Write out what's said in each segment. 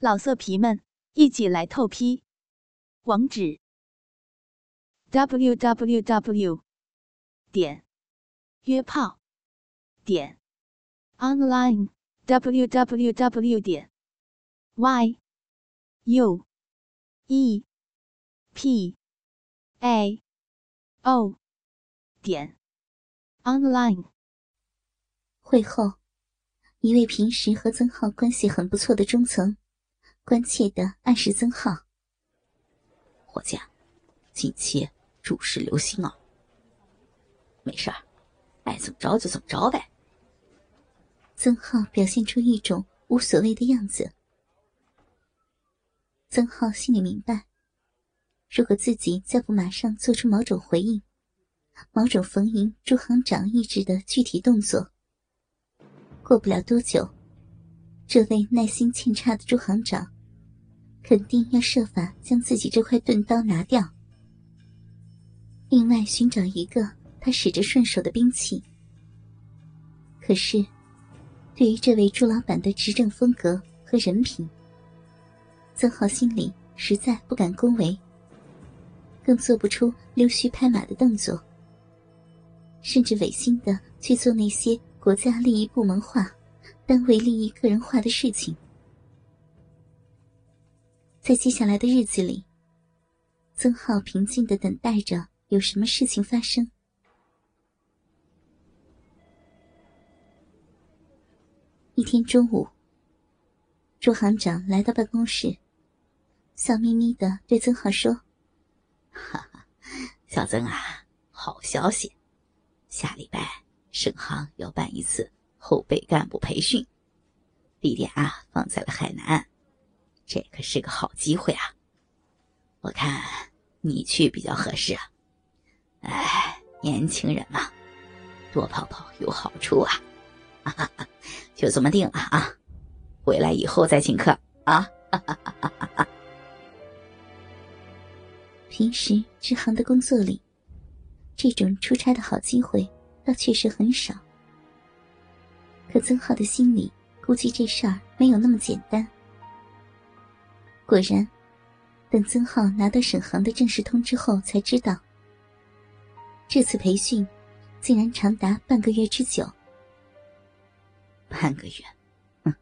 老色皮们，一起来透批！网址：w w w 点约炮点 online w w w 点 y u e p a o 点 online。会后，一位平时和曾浩关系很不错的中层。关切的暗示曾浩：“伙计，近期注事留心啊。没事儿，爱怎么着就怎么着呗。”曾浩表现出一种无所谓的样子。曾浩心里明白，如果自己再不马上做出某种回应，某种逢迎朱行长意志的具体动作，过不了多久，这位耐心欠差的朱行长。肯定要设法将自己这块钝刀拿掉，另外寻找一个他使着顺手的兵器。可是，对于这位朱老板的执政风格和人品，曾浩心里实在不敢恭维，更做不出溜须拍马的动作，甚至违心的去做那些国家利益部门化、单位利益个人化的事情。在接下来的日子里，曾浩平静的等待着有什么事情发生。一天中午，朱行长来到办公室，笑眯眯的对曾浩说：“哈哈，小曾啊，好消息，下礼拜省行要办一次后备干部培训，地点啊放在了海南。”这可是个好机会啊！我看你去比较合适啊。哎，年轻人嘛，多跑跑有好处啊！哈哈哈，就这么定了啊！回来以后再请客啊！哈哈哈哈哈。平时支行的工作里，这种出差的好机会倒确实很少。可曾浩的心里估计这事儿没有那么简单。果然，等曾浩拿到省行的正式通知后，才知道这次培训竟然长达半个月之久。半个月，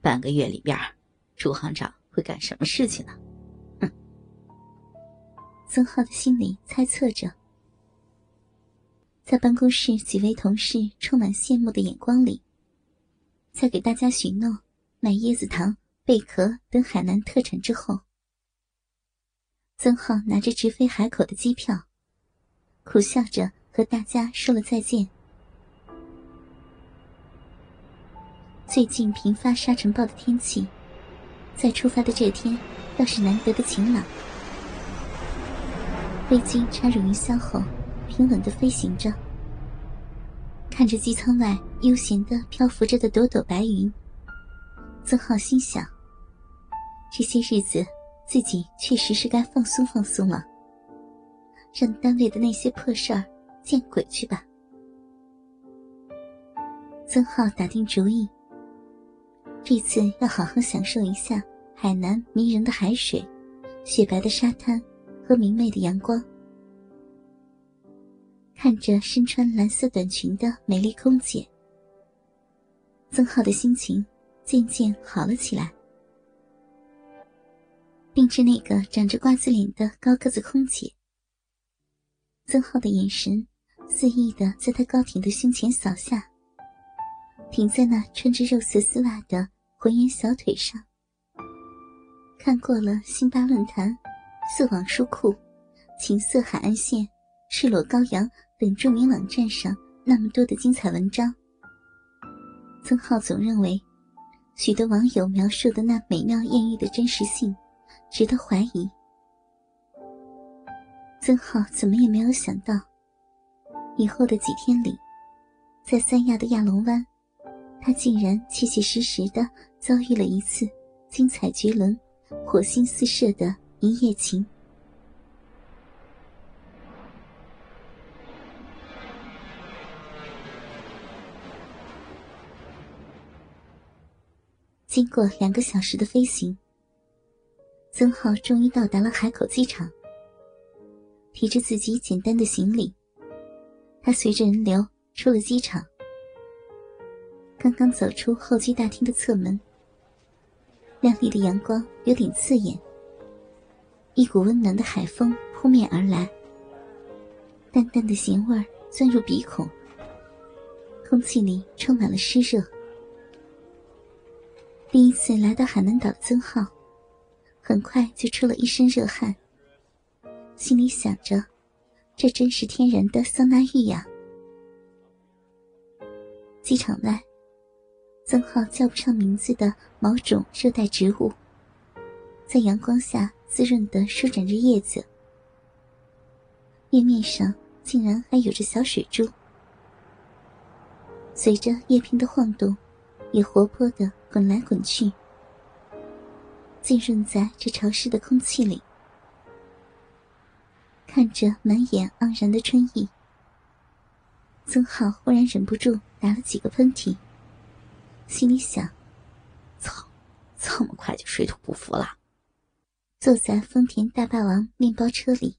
半个月里边，朱行长会干什么事情呢？哼！曾浩的心里猜测着。在办公室几位同事充满羡慕的眼光里，在给大家许诺买椰子糖。贝壳等海南特产之后，曾浩拿着直飞海口的机票，苦笑着和大家说了再见。最近频发沙尘暴的天气，在出发的这天倒是难得的晴朗。飞机插入云霄后，平稳的飞行着，看着机舱外悠闲的漂浮着的朵朵白云，曾浩心想。这些日子，自己确实是该放松放松了。让单位的那些破事儿见鬼去吧！曾浩打定主意，这次要好好享受一下海南迷人的海水、雪白的沙滩和明媚的阳光。看着身穿蓝色短裙的美丽空姐，曾浩的心情渐渐好了起来。定是那个长着瓜子脸的高个子空姐。曾浩的眼神肆意的在她高挺的胸前扫下，停在那穿着肉色丝袜的浑圆小腿上。看过了辛巴论坛、色网书库、情色海岸线、赤裸羔羊等著名网站上那么多的精彩文章，曾浩总认为，许多网友描述的那美妙艳遇的真实性。值得怀疑。曾浩怎么也没有想到，以后的几天里，在三亚的亚龙湾，他竟然切切实实的遭遇了一次精彩绝伦、火星四射的一夜情。经过两个小时的飞行，曾浩终于到达了海口机场。提着自己简单的行李，他随着人流出了机场。刚刚走出候机大厅的侧门，亮丽的阳光有点刺眼，一股温暖的海风扑面而来，淡淡的咸味钻入鼻孔，空气里充满了湿热。第一次来到海南岛的曾浩，很快就出了一身热汗。心里想着，这真是天然的桑拿浴呀！机场外，曾浩叫不上名字的某种热带植物，在阳光下滋润的舒展着叶子，叶面上竟然还有着小水珠，随着叶片的晃动，也活泼的滚来滚去，浸润在这潮湿的空气里。看着满眼盎然的春意，曾浩忽然忍不住打了几个喷嚏，心里想：“操，这么快就水土不服了。”坐在丰田大霸王面包车里，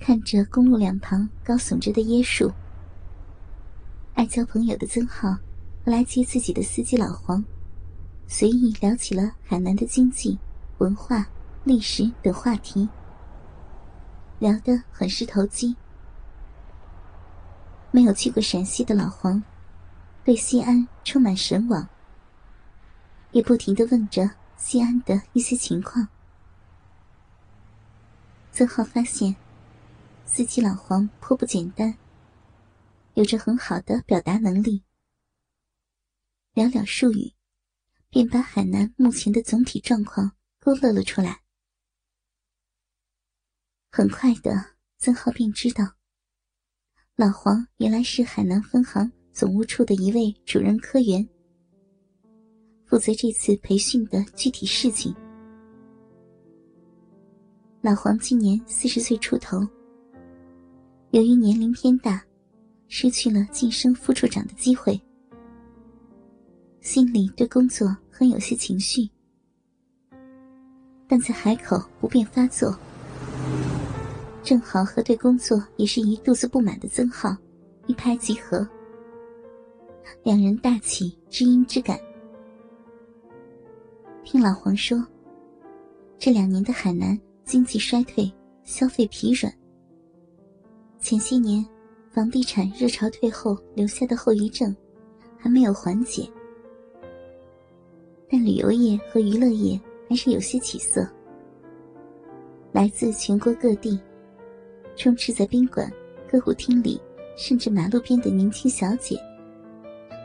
看着公路两旁高耸着的椰树，爱交朋友的曾浩来接自己的司机老黄，随意聊起了海南的经济、文化、历史等话题。聊得很是投机。没有去过陕西的老黄，对西安充满神往，也不停的问着西安的一些情况。曾浩发现，司机老黄颇不简单，有着很好的表达能力。寥寥数语，便把海南目前的总体状况勾勒了出来。很快的，曾浩便知道，老黄原来是海南分行总务处的一位主任科员，负责这次培训的具体事情。老黄今年四十岁出头，由于年龄偏大，失去了晋升副处长的机会，心里对工作很有些情绪，但在海口不便发作。正好和对工作也是一肚子不满的曾浩一拍即合，两人大起知音之感。听老黄说，这两年的海南经济衰退，消费疲软。前些年房地产热潮退后留下的后遗症还没有缓解，但旅游业和娱乐业还是有些起色，来自全国各地。充斥在宾馆、歌舞厅里，甚至马路边的年轻小姐，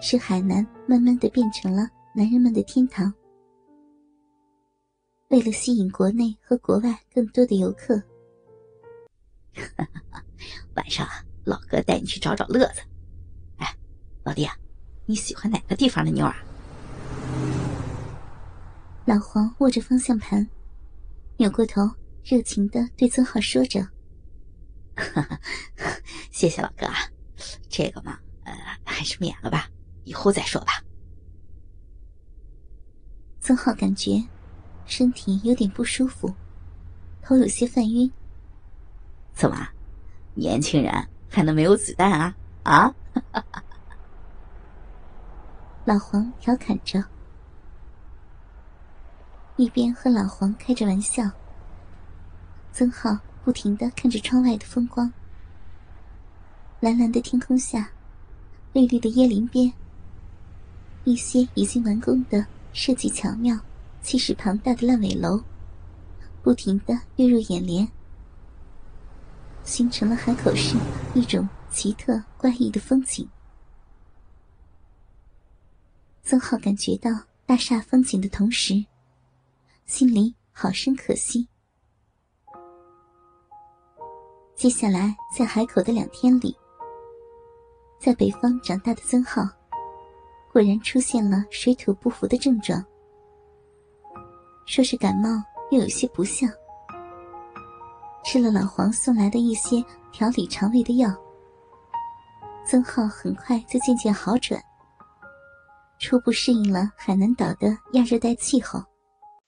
使海南慢慢的变成了男人们的天堂。为了吸引国内和国外更多的游客，晚上，老哥带你去找找乐子。哎，老弟啊，你喜欢哪个地方的妞啊？老黄握着方向盘，扭过头，热情的对曾浩说着。谢谢老哥啊，这个嘛，呃，还是免了吧，以后再说吧。曾浩感觉身体有点不舒服，头有些犯晕。怎么，年轻人还能没有子弹啊？啊？老黄调侃着，一边和老黄开着玩笑。曾浩。不停的看着窗外的风光，蓝蓝的天空下，绿绿的椰林边，一些已经完工的设计巧妙、气势庞大的烂尾楼，不停的跃入眼帘，形成了海口市一种奇特怪异的风景。曾浩感觉到大厦风景的同时，心里好生可惜。接下来，在海口的两天里，在北方长大的曾浩，果然出现了水土不服的症状。说是感冒，又有些不像。吃了老黄送来的一些调理肠胃的药，曾浩很快就渐渐好转，初步适应了海南岛的亚热带气候。